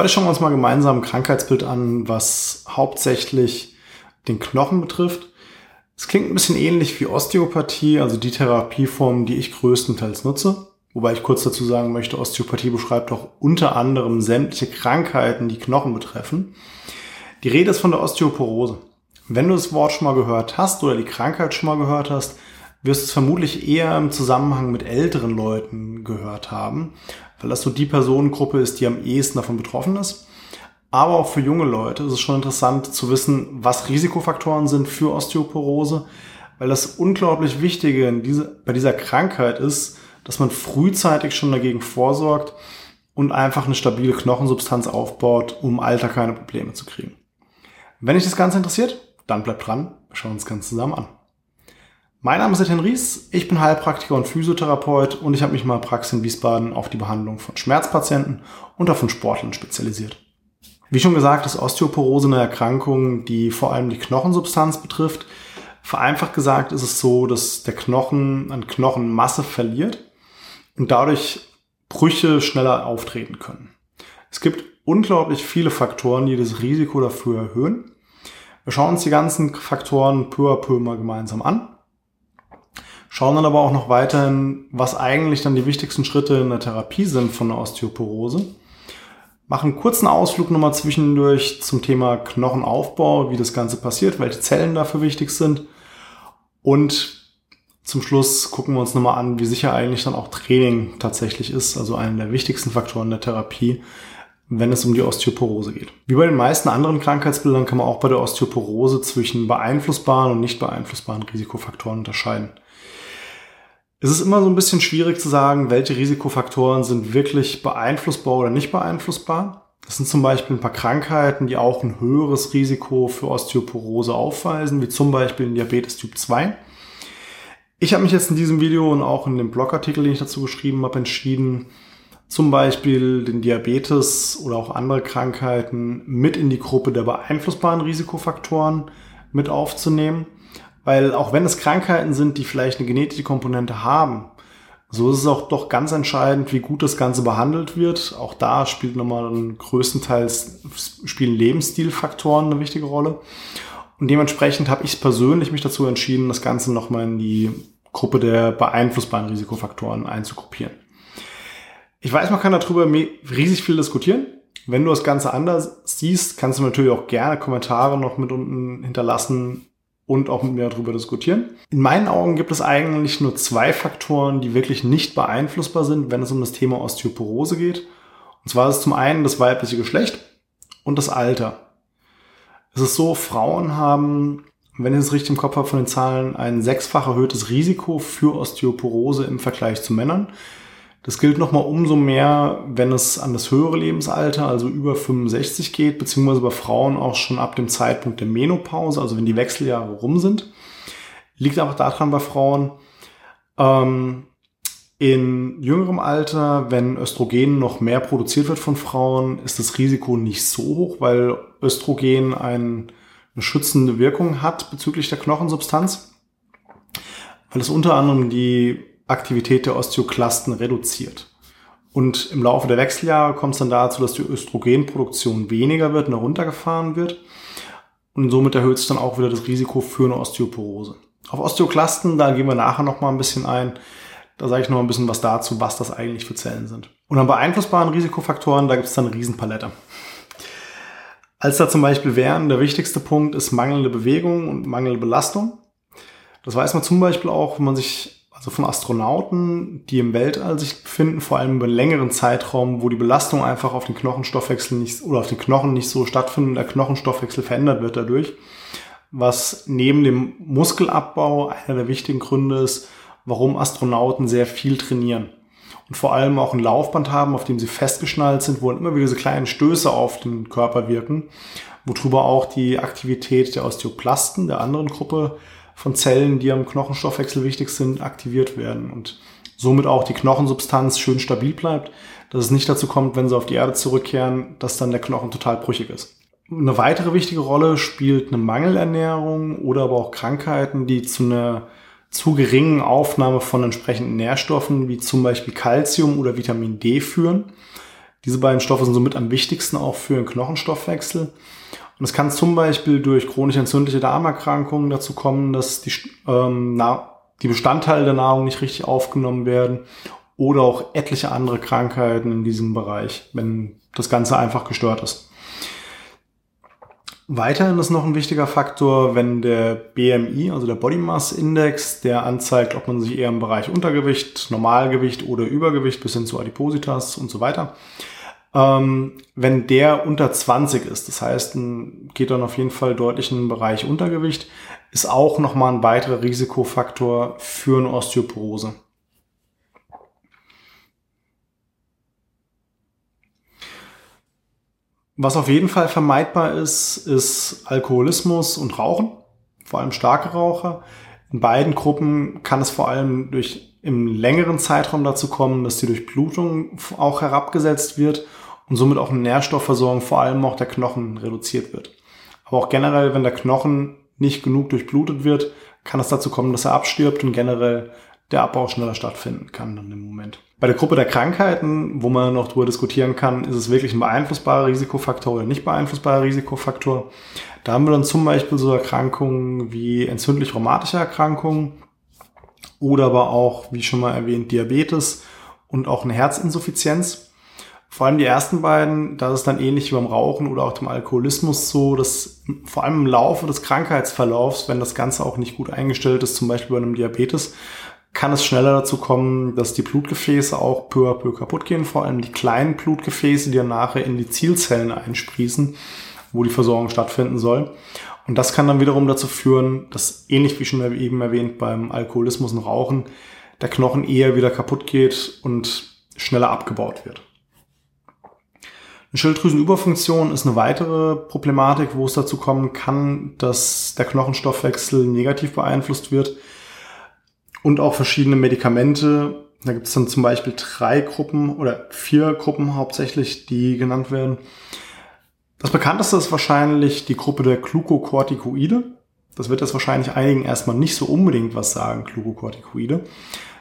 Heute schauen wir uns mal gemeinsam ein Krankheitsbild an, was hauptsächlich den Knochen betrifft. Es klingt ein bisschen ähnlich wie Osteopathie, also die Therapieform, die ich größtenteils nutze. Wobei ich kurz dazu sagen möchte, Osteopathie beschreibt auch unter anderem sämtliche Krankheiten, die Knochen betreffen. Die Rede ist von der Osteoporose. Wenn du das Wort schon mal gehört hast oder die Krankheit schon mal gehört hast, wirst du es vermutlich eher im Zusammenhang mit älteren Leuten gehört haben, weil das so die Personengruppe ist, die am ehesten davon betroffen ist. Aber auch für junge Leute ist es schon interessant zu wissen, was Risikofaktoren sind für Osteoporose, weil das unglaublich Wichtige in diese, bei dieser Krankheit ist, dass man frühzeitig schon dagegen vorsorgt und einfach eine stabile Knochensubstanz aufbaut, um im Alter keine Probleme zu kriegen. Wenn dich das Ganze interessiert, dann bleib dran, wir schauen uns das Ganze zusammen an. Mein Name ist Etienne Ries, ich bin Heilpraktiker und Physiotherapeut und ich habe mich mal Praxis in Wiesbaden auf die Behandlung von Schmerzpatienten und auch von Sportlern spezialisiert. Wie schon gesagt, ist Osteoporose eine Erkrankung, die vor allem die Knochensubstanz betrifft. Vereinfacht gesagt ist es so, dass der Knochen an Knochenmasse verliert und dadurch Brüche schneller auftreten können. Es gibt unglaublich viele Faktoren, die das Risiko dafür erhöhen. Wir schauen uns die ganzen Faktoren peu à peu mal gemeinsam an schauen dann aber auch noch weiterhin, was eigentlich dann die wichtigsten Schritte in der Therapie sind von der Osteoporose. Machen einen kurzen Ausflug nochmal zwischendurch zum Thema Knochenaufbau, wie das Ganze passiert, welche Zellen dafür wichtig sind. Und zum Schluss gucken wir uns nochmal an, wie sicher eigentlich dann auch Training tatsächlich ist, also einer der wichtigsten Faktoren der Therapie, wenn es um die Osteoporose geht. Wie bei den meisten anderen Krankheitsbildern kann man auch bei der Osteoporose zwischen beeinflussbaren und nicht beeinflussbaren Risikofaktoren unterscheiden. Es ist immer so ein bisschen schwierig zu sagen, welche Risikofaktoren sind wirklich beeinflussbar oder nicht beeinflussbar. Das sind zum Beispiel ein paar Krankheiten, die auch ein höheres Risiko für Osteoporose aufweisen, wie zum Beispiel Diabetes Typ 2. Ich habe mich jetzt in diesem Video und auch in dem Blogartikel, den ich dazu geschrieben habe, entschieden, zum Beispiel den Diabetes oder auch andere Krankheiten mit in die Gruppe der beeinflussbaren Risikofaktoren mit aufzunehmen. Weil auch wenn es Krankheiten sind, die vielleicht eine genetische Komponente haben, so ist es auch doch ganz entscheidend, wie gut das Ganze behandelt wird. Auch da spielt nochmal größtenteils spielen Lebensstilfaktoren eine wichtige Rolle. Und dementsprechend habe ich persönlich mich dazu entschieden, das Ganze nochmal in die Gruppe der beeinflussbaren Risikofaktoren einzugruppieren. Ich weiß, man kann darüber riesig viel diskutieren. Wenn du das Ganze anders siehst, kannst du natürlich auch gerne Kommentare noch mit unten hinterlassen, und auch mit mir darüber diskutieren. In meinen Augen gibt es eigentlich nur zwei Faktoren, die wirklich nicht beeinflussbar sind, wenn es um das Thema Osteoporose geht. Und zwar ist es zum einen das weibliche Geschlecht und das Alter. Es ist so, Frauen haben, wenn ich es richtig im Kopf habe von den Zahlen, ein sechsfach erhöhtes Risiko für Osteoporose im Vergleich zu Männern. Das gilt nochmal umso mehr, wenn es an das höhere Lebensalter, also über 65 geht, beziehungsweise bei Frauen auch schon ab dem Zeitpunkt der Menopause, also wenn die Wechseljahre rum sind. Liegt aber daran bei Frauen, ähm, in jüngerem Alter, wenn Östrogen noch mehr produziert wird von Frauen, ist das Risiko nicht so hoch, weil Östrogen ein, eine schützende Wirkung hat bezüglich der Knochensubstanz, weil es unter anderem die Aktivität der Osteoklasten reduziert. Und im Laufe der Wechseljahre kommt es dann dazu, dass die Östrogenproduktion weniger wird und heruntergefahren wird. Und somit erhöht sich dann auch wieder das Risiko für eine Osteoporose. Auf Osteoklasten, da gehen wir nachher noch mal ein bisschen ein. Da sage ich noch ein bisschen was dazu, was das eigentlich für Zellen sind. Und an beeinflussbaren Risikofaktoren, da gibt es dann eine Riesenpalette. Als da zum Beispiel wären, der wichtigste Punkt ist mangelnde Bewegung und mangelnde Belastung. Das weiß man zum Beispiel auch, wenn man sich also von Astronauten, die im Weltall sich befinden, vor allem über einen längeren Zeitraum, wo die Belastung einfach auf den Knochenstoffwechsel nicht oder auf den Knochen nicht so stattfindet, der Knochenstoffwechsel verändert wird dadurch, was neben dem Muskelabbau einer der wichtigen Gründe ist, warum Astronauten sehr viel trainieren. Und vor allem auch ein Laufband haben, auf dem sie festgeschnallt sind, wo immer wieder diese kleinen Stöße auf den Körper wirken, worüber auch die Aktivität der Osteoplasten der anderen Gruppe von Zellen, die am Knochenstoffwechsel wichtig sind, aktiviert werden und somit auch die Knochensubstanz schön stabil bleibt, dass es nicht dazu kommt, wenn sie auf die Erde zurückkehren, dass dann der Knochen total brüchig ist. Eine weitere wichtige Rolle spielt eine Mangelernährung oder aber auch Krankheiten, die zu einer zu geringen Aufnahme von entsprechenden Nährstoffen wie zum Beispiel Calcium oder Vitamin D führen. Diese beiden Stoffe sind somit am wichtigsten auch für den Knochenstoffwechsel. Und es kann zum Beispiel durch chronisch entzündliche Darmerkrankungen dazu kommen, dass die, ähm, die Bestandteile der Nahrung nicht richtig aufgenommen werden oder auch etliche andere Krankheiten in diesem Bereich, wenn das Ganze einfach gestört ist. Weiterhin ist noch ein wichtiger Faktor, wenn der BMI, also der Body Mass Index, der anzeigt, ob man sich eher im Bereich Untergewicht, Normalgewicht oder Übergewicht bis hin zu Adipositas und so weiter, ähm, wenn der unter 20 ist, das heißt, geht dann auf jeden Fall deutlich in den Bereich Untergewicht, ist auch nochmal ein weiterer Risikofaktor für eine Osteoporose. Was auf jeden Fall vermeidbar ist, ist Alkoholismus und Rauchen, vor allem starke Raucher. In beiden Gruppen kann es vor allem durch im längeren Zeitraum dazu kommen, dass die Durchblutung auch herabgesetzt wird und somit auch eine Nährstoffversorgung vor allem auch der Knochen reduziert wird. Aber auch generell, wenn der Knochen nicht genug durchblutet wird, kann es dazu kommen, dass er abstirbt und generell der Abbau schneller stattfinden kann dann im Moment. Bei der Gruppe der Krankheiten, wo man noch darüber diskutieren kann, ist es wirklich ein beeinflussbarer Risikofaktor oder nicht beeinflussbarer Risikofaktor. Da haben wir dann zum Beispiel so Erkrankungen wie entzündlich-rheumatische Erkrankungen oder aber auch, wie schon mal erwähnt, Diabetes und auch eine Herzinsuffizienz. Vor allem die ersten beiden, da ist dann ähnlich wie beim Rauchen oder auch dem Alkoholismus so, dass vor allem im Laufe des Krankheitsverlaufs, wenn das Ganze auch nicht gut eingestellt ist, zum Beispiel bei einem Diabetes, kann es schneller dazu kommen, dass die Blutgefäße auch peu à peu kaputt gehen, vor allem die kleinen Blutgefäße, die dann nachher in die Zielzellen einsprießen, wo die Versorgung stattfinden soll. Und das kann dann wiederum dazu führen, dass ähnlich wie schon eben erwähnt beim Alkoholismus und Rauchen, der Knochen eher wieder kaputt geht und schneller abgebaut wird. Eine Schilddrüsenüberfunktion ist eine weitere Problematik, wo es dazu kommen kann, dass der Knochenstoffwechsel negativ beeinflusst wird und auch verschiedene Medikamente. Da gibt es dann zum Beispiel drei Gruppen oder vier Gruppen hauptsächlich, die genannt werden. Das bekannteste ist wahrscheinlich die Gruppe der Glucocorticoide. Das wird jetzt wahrscheinlich einigen erstmal nicht so unbedingt was sagen, Glucocorticoide.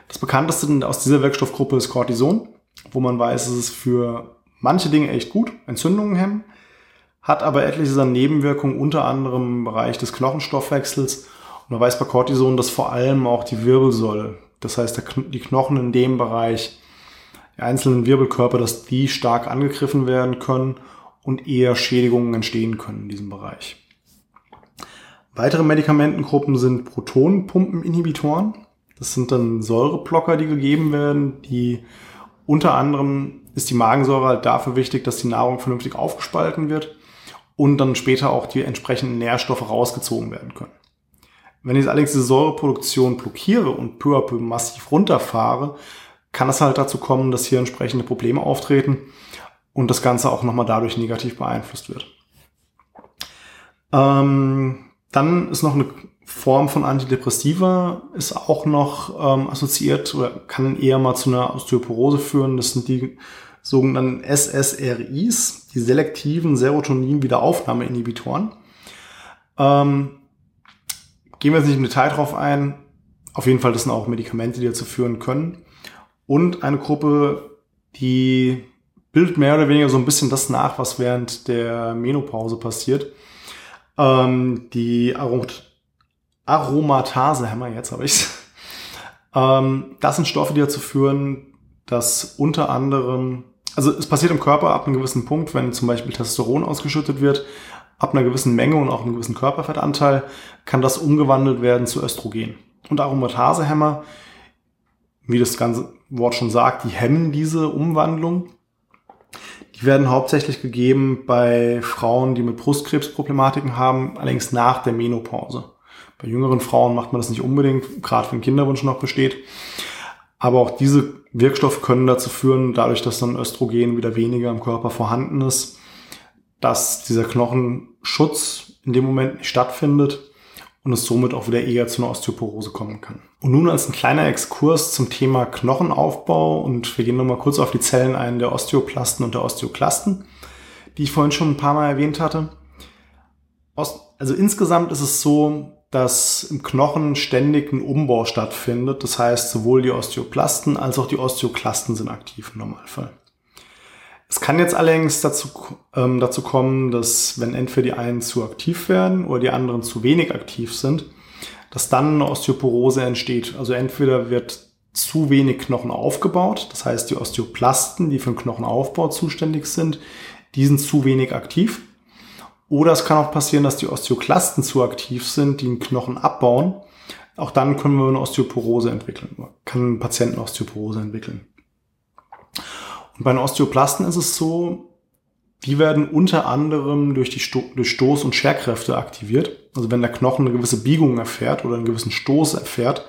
Das bekannteste aus dieser Wirkstoffgruppe ist Cortison, wo man weiß, es ist für manche Dinge echt gut, Entzündungen hemmen, hat aber etliche Nebenwirkungen, unter anderem im Bereich des Knochenstoffwechsels. Und man weiß bei Cortison, dass vor allem auch die Wirbelsäule, das heißt die Knochen in dem Bereich, die einzelnen Wirbelkörper, dass die stark angegriffen werden können und eher Schädigungen entstehen können in diesem Bereich. Weitere Medikamentengruppen sind Protonenpumpeninhibitoren. Das sind dann Säureblocker, die gegeben werden, die unter anderem ist die Magensäure halt dafür wichtig, dass die Nahrung vernünftig aufgespalten wird und dann später auch die entsprechenden Nährstoffe rausgezogen werden können. Wenn ich allerdings die Säureproduktion blockiere und peu à peu massiv runterfahre, kann es halt dazu kommen, dass hier entsprechende Probleme auftreten und das Ganze auch nochmal dadurch negativ beeinflusst wird. Ähm, dann ist noch eine Form von Antidepressiva ist auch noch ähm, assoziiert oder kann eher mal zu einer Osteoporose führen. Das sind die sogenannten SSRIs, die selektiven Serotonin-Wiederaufnahmeinhibitoren. Ähm, gehen wir jetzt nicht im Detail drauf ein. Auf jeden Fall, das sind auch Medikamente, die dazu führen können. Und eine Gruppe, die bildet mehr oder weniger so ein bisschen das nach, was während der Menopause passiert. Ähm, die Aromat Aromatase-Hämmer, jetzt habe ich's. Ähm, das sind Stoffe, die dazu führen, dass unter anderem, also es passiert im Körper ab einem gewissen Punkt, wenn zum Beispiel Testosteron ausgeschüttet wird, ab einer gewissen Menge und auch einem gewissen Körperfettanteil, kann das umgewandelt werden zu Östrogen. Und Aromatasehämmer, wie das ganze Wort schon sagt, die hemmen diese Umwandlung. Die werden hauptsächlich gegeben bei Frauen, die mit Brustkrebsproblematiken haben, allerdings nach der Menopause. Bei jüngeren Frauen macht man das nicht unbedingt, gerade wenn Kinderwunsch noch besteht. Aber auch diese Wirkstoffe können dazu führen, dadurch, dass dann Östrogen wieder weniger im Körper vorhanden ist, dass dieser Knochenschutz in dem Moment nicht stattfindet und es somit auch wieder eher zu einer Osteoporose kommen kann. Und nun als ein kleiner Exkurs zum Thema Knochenaufbau und wir gehen nochmal kurz auf die Zellen ein der Osteoplasten und der Osteoklasten, die ich vorhin schon ein paar Mal erwähnt hatte. Also insgesamt ist es so, dass im Knochen ständig ein Umbau stattfindet. Das heißt, sowohl die Osteoplasten als auch die Osteoklasten sind aktiv im Normalfall. Es kann jetzt allerdings dazu, ähm, dazu kommen, dass wenn entweder die einen zu aktiv werden oder die anderen zu wenig aktiv sind, dass dann eine Osteoporose entsteht. Also entweder wird zu wenig Knochen aufgebaut, das heißt die Osteoplasten, die für den Knochenaufbau zuständig sind, die sind zu wenig aktiv. Oder es kann auch passieren, dass die Osteoklasten zu aktiv sind, die den Knochen abbauen. Auch dann können wir eine Osteoporose entwickeln, kann ein Patient eine Osteoporose entwickeln. Und bei den Osteoplasten ist es so, die werden unter anderem durch, die Sto durch Stoß- und Scherkräfte aktiviert. Also wenn der Knochen eine gewisse Biegung erfährt oder einen gewissen Stoß erfährt,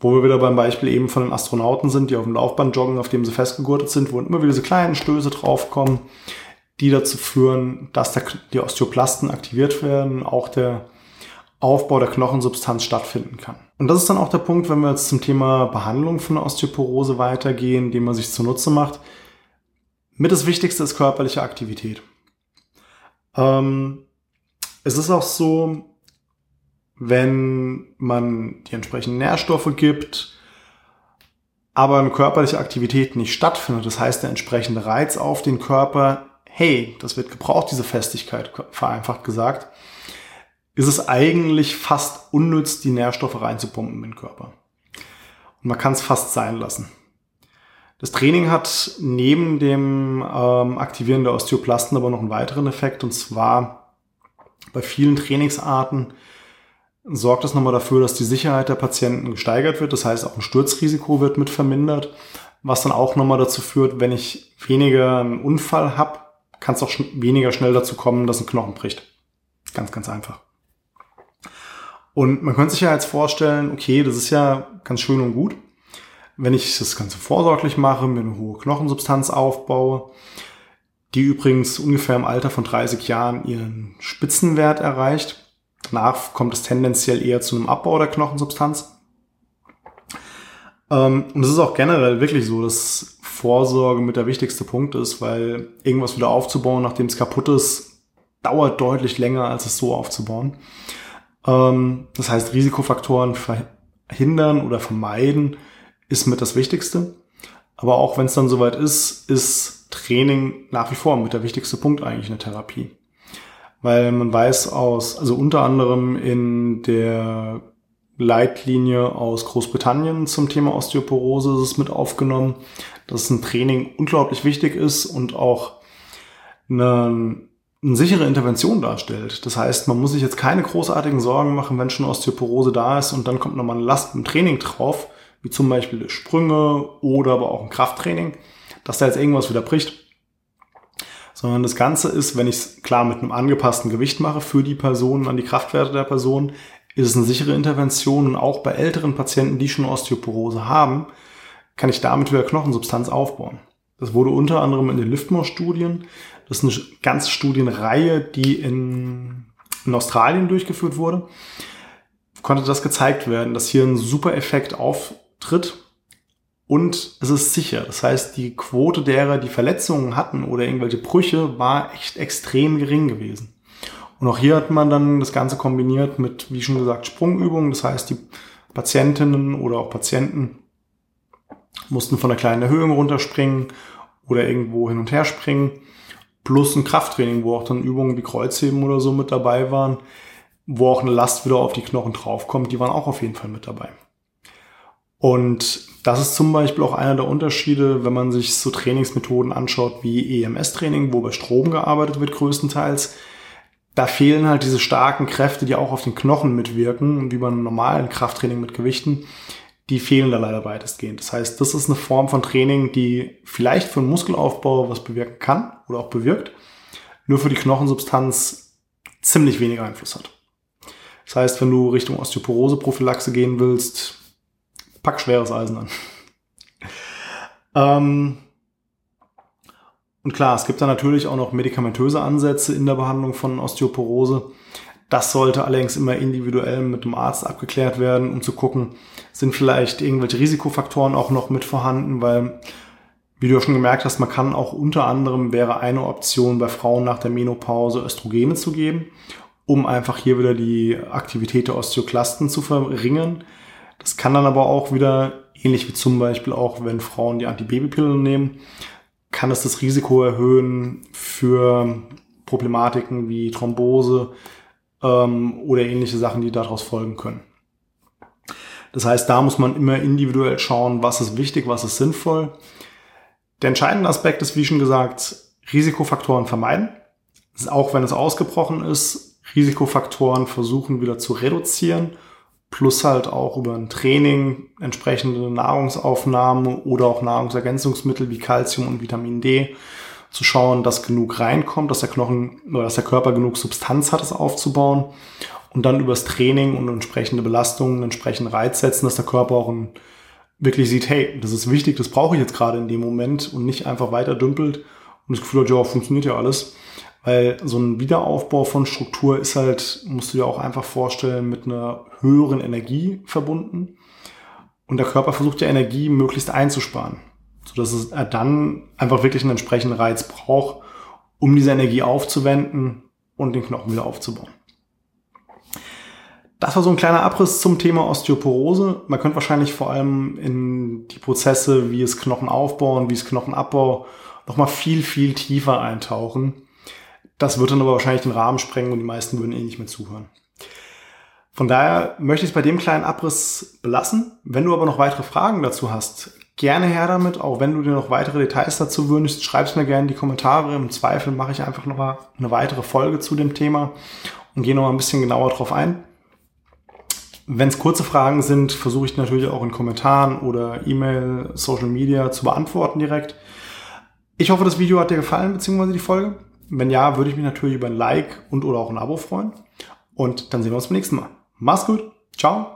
wo wir wieder beim Beispiel eben von den Astronauten sind, die auf dem Laufband joggen, auf dem sie festgegurtet sind, wo immer wieder diese kleinen Stöße draufkommen, die dazu führen, dass der, die Osteoplasten aktiviert werden, auch der Aufbau der Knochensubstanz stattfinden kann. Und das ist dann auch der Punkt, wenn wir jetzt zum Thema Behandlung von Osteoporose weitergehen, den man sich zunutze macht. Mit das Wichtigste ist körperliche Aktivität. Ähm, es ist auch so, wenn man die entsprechenden Nährstoffe gibt, aber eine körperliche Aktivität nicht stattfindet, das heißt der entsprechende Reiz auf den Körper, hey, das wird gebraucht, diese Festigkeit, vereinfacht gesagt, ist es eigentlich fast unnütz, die Nährstoffe reinzupumpen in den Körper. Und man kann es fast sein lassen. Das Training hat neben dem ähm, Aktivieren der Osteoplasten aber noch einen weiteren Effekt, und zwar bei vielen Trainingsarten sorgt es nochmal dafür, dass die Sicherheit der Patienten gesteigert wird. Das heißt, auch ein Sturzrisiko wird mit vermindert, was dann auch nochmal dazu führt, wenn ich weniger einen Unfall habe, kann es auch sch weniger schnell dazu kommen, dass ein Knochen bricht. Ganz, ganz einfach. Und man könnte sich ja jetzt vorstellen, okay, das ist ja ganz schön und gut, wenn ich das Ganze vorsorglich mache, mir eine hohe Knochensubstanz aufbaue, die übrigens ungefähr im Alter von 30 Jahren ihren Spitzenwert erreicht, Danach kommt es tendenziell eher zu einem Abbau der Knochensubstanz. Ähm, und es ist auch generell wirklich so, dass Vorsorge mit der wichtigste Punkt ist, weil irgendwas wieder aufzubauen, nachdem es kaputt ist, dauert deutlich länger, als es so aufzubauen. Ähm, das heißt, Risikofaktoren verhindern oder vermeiden ist mit das Wichtigste. Aber auch wenn es dann soweit ist, ist Training nach wie vor mit der wichtigste Punkt eigentlich in der Therapie weil man weiß aus, also unter anderem in der Leitlinie aus Großbritannien zum Thema Osteoporose ist mit aufgenommen, dass ein Training unglaublich wichtig ist und auch eine, eine sichere Intervention darstellt. Das heißt, man muss sich jetzt keine großartigen Sorgen machen, wenn schon Osteoporose da ist und dann kommt nochmal eine Last im Training drauf, wie zum Beispiel Sprünge oder aber auch ein Krafttraining, dass da jetzt irgendwas wieder bricht sondern das Ganze ist, wenn ich es klar mit einem angepassten Gewicht mache für die Person, an die Kraftwerte der Person, ist es eine sichere Intervention und auch bei älteren Patienten, die schon Osteoporose haben, kann ich damit wieder Knochensubstanz aufbauen. Das wurde unter anderem in den Liftmore-Studien, das ist eine ganze Studienreihe, die in, in Australien durchgeführt wurde, konnte das gezeigt werden, dass hier ein super Effekt auftritt und es ist sicher. Das heißt, die Quote derer, die Verletzungen hatten oder irgendwelche Brüche, war echt extrem gering gewesen. Und auch hier hat man dann das Ganze kombiniert mit, wie schon gesagt, Sprungübungen. Das heißt, die Patientinnen oder auch Patienten mussten von einer kleinen Erhöhung runterspringen oder irgendwo hin und her springen. Plus ein Krafttraining, wo auch dann Übungen wie Kreuzheben oder so mit dabei waren, wo auch eine Last wieder auf die Knochen draufkommt, die waren auch auf jeden Fall mit dabei. Und das ist zum Beispiel auch einer der Unterschiede, wenn man sich so Trainingsmethoden anschaut wie EMS-Training, wo bei Strom gearbeitet wird größtenteils. Da fehlen halt diese starken Kräfte, die auch auf den Knochen mitwirken, wie beim normalen Krafttraining mit Gewichten. Die fehlen da leider weitestgehend. Das heißt, das ist eine Form von Training, die vielleicht für den Muskelaufbau was bewirken kann oder auch bewirkt, nur für die Knochensubstanz ziemlich wenig Einfluss hat. Das heißt, wenn du Richtung Osteoporose-Prophylaxe gehen willst, pack schweres Eisen an. ähm, und klar, es gibt da natürlich auch noch medikamentöse Ansätze in der Behandlung von Osteoporose. Das sollte allerdings immer individuell mit dem Arzt abgeklärt werden, um zu gucken, sind vielleicht irgendwelche Risikofaktoren auch noch mit vorhanden, weil, wie du ja schon gemerkt hast, man kann auch unter anderem wäre eine Option bei Frauen nach der Menopause Östrogene zu geben, um einfach hier wieder die Aktivität der Osteoklasten zu verringern. Das kann dann aber auch wieder, ähnlich wie zum Beispiel auch, wenn Frauen die Antibabypillen nehmen, kann es das Risiko erhöhen für Problematiken wie Thrombose ähm, oder ähnliche Sachen, die daraus folgen können. Das heißt, da muss man immer individuell schauen, was ist wichtig, was ist sinnvoll. Der entscheidende Aspekt ist, wie schon gesagt, Risikofaktoren vermeiden. Auch wenn es ausgebrochen ist, Risikofaktoren versuchen wieder zu reduzieren, plus halt auch über ein Training entsprechende Nahrungsaufnahme oder auch Nahrungsergänzungsmittel wie Calcium und Vitamin D zu schauen, dass genug reinkommt, dass der Knochen oder dass der Körper genug Substanz hat, es aufzubauen und dann übers Training und entsprechende Belastungen entsprechend Reiz setzen, dass der Körper auch ein, wirklich sieht, hey, das ist wichtig, das brauche ich jetzt gerade in dem Moment und nicht einfach weiter dümpelt und das Gefühl hat, ja, funktioniert ja alles. Weil so ein Wiederaufbau von Struktur ist halt, musst du dir auch einfach vorstellen, mit einer höheren Energie verbunden. Und der Körper versucht ja Energie möglichst einzusparen, sodass er dann einfach wirklich einen entsprechenden Reiz braucht, um diese Energie aufzuwenden und den Knochen wieder aufzubauen. Das war so ein kleiner Abriss zum Thema Osteoporose. Man könnte wahrscheinlich vor allem in die Prozesse, wie es Knochen aufbauen, wie es Knochenabbau nochmal viel, viel tiefer eintauchen. Das wird dann aber wahrscheinlich den Rahmen sprengen und die meisten würden eh nicht mehr zuhören. Von daher möchte ich es bei dem kleinen Abriss belassen. Wenn du aber noch weitere Fragen dazu hast, gerne her damit. Auch wenn du dir noch weitere Details dazu wünschst, schreib es mir gerne in die Kommentare. Im Zweifel mache ich einfach noch mal eine weitere Folge zu dem Thema und gehe noch mal ein bisschen genauer drauf ein. Wenn es kurze Fragen sind, versuche ich natürlich auch in Kommentaren oder E-Mail, Social Media zu beantworten direkt. Ich hoffe, das Video hat dir gefallen, beziehungsweise die Folge. Wenn ja, würde ich mich natürlich über ein Like und oder auch ein Abo freuen. Und dann sehen wir uns beim nächsten Mal. Mach's gut. Ciao.